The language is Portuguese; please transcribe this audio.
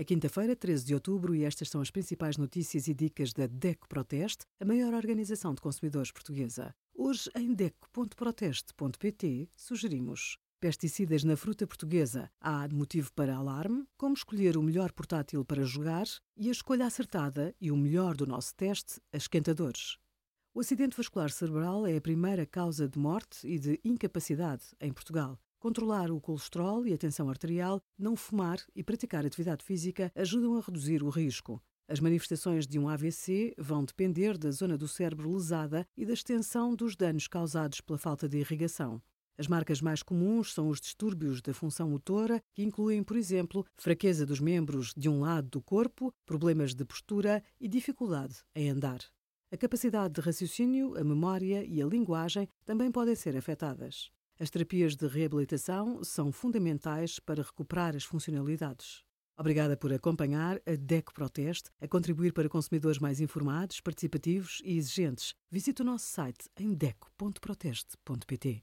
É quinta-feira, 13 de outubro, e estas são as principais notícias e dicas da DECO Proteste, a maior organização de consumidores portuguesa. Hoje, em DECO.proteste.pt, sugerimos pesticidas na fruta portuguesa. Há motivo para alarme, como escolher o melhor portátil para jogar e a escolha acertada e o melhor do nosso teste, a esquentadores. O acidente vascular cerebral é a primeira causa de morte e de incapacidade em Portugal. Controlar o colesterol e a tensão arterial, não fumar e praticar atividade física ajudam a reduzir o risco. As manifestações de um AVC vão depender da zona do cérebro lesada e da extensão dos danos causados pela falta de irrigação. As marcas mais comuns são os distúrbios da função motora, que incluem, por exemplo, fraqueza dos membros de um lado do corpo, problemas de postura e dificuldade em andar. A capacidade de raciocínio, a memória e a linguagem também podem ser afetadas. As terapias de reabilitação são fundamentais para recuperar as funcionalidades. Obrigada por acompanhar a DECO Proteste a contribuir para consumidores mais informados, participativos e exigentes. Visite o nosso site em deco.proteste.pt.